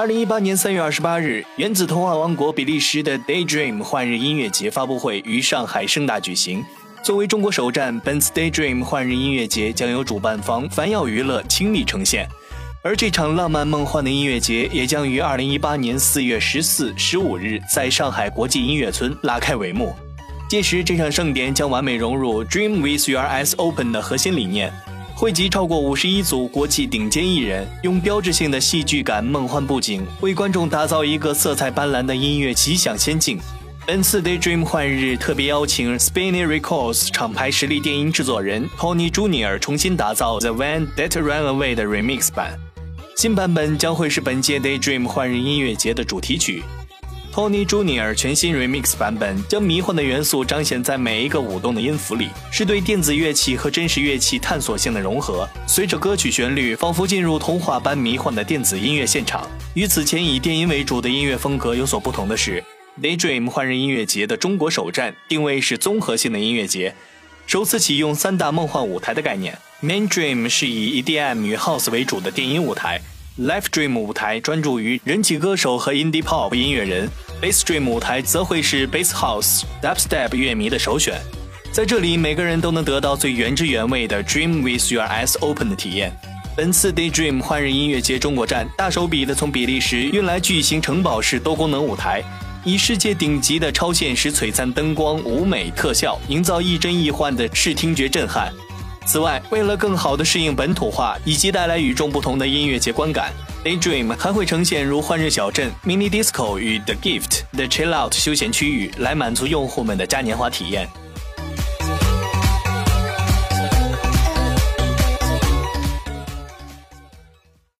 二零一八年三月二十八日，原子童话王国比利时的 Daydream 幻日音乐节发布会于上海盛大举行。作为中国首站，本次 Daydream 幻日音乐节将由主办方凡耀娱乐倾力呈现。而这场浪漫梦幻的音乐节也将于二零一八年四月十四、十五日在上海国际音乐村拉开帷幕。届时，这场盛典将完美融入 Dream with Your Eyes Open 的核心理念。汇集超过五十一组国际顶尖艺人，用标志性的戏剧感、梦幻布景，为观众打造一个色彩斑斓的音乐奇想仙境。本次 Daydream 幻日特别邀请 Spinnin' Records 厂牌实力电音制作人 Tony Junior 重新打造 The When That Ran Away 的 Remix 版，新版本将会是本届 Daydream 幻日音乐节的主题曲。Tony Junior 全新 Remix 版本将迷幻的元素彰显在每一个舞动的音符里，是对电子乐器和真实乐器探索性的融合。随着歌曲旋律，仿佛进入童话般迷幻的电子音乐现场。与此前以电音为主的音乐风格有所不同的是，Daydream 幻日音乐节的中国首站定位是综合性的音乐节，首次启用三大梦幻舞台的概念。Main Dream 是以 EDM 与 House 为主的电音舞台。Live Dream 舞台专注于人气歌手和 Indie Pop 音乐人，Bass Dream 舞台则会是 Bass House、Dubstep 乐迷的首选。在这里，每个人都能得到最原汁原味的 Dream with Your Eyes Open 的体验。本次 Daydream 幻日音乐节中国站大手笔的从比利时运来巨型城堡式多功能舞台，以世界顶级的超现实璀璨灯光、舞美特效，营造亦真亦幻的视听觉震撼。此外，为了更好地适应本土化以及带来与众不同的音乐节观感，Daydream 还会呈现如幻日小镇、Mini Disco 与 The Gift The Chill Out 休闲区域，来满足用户们的嘉年华体验。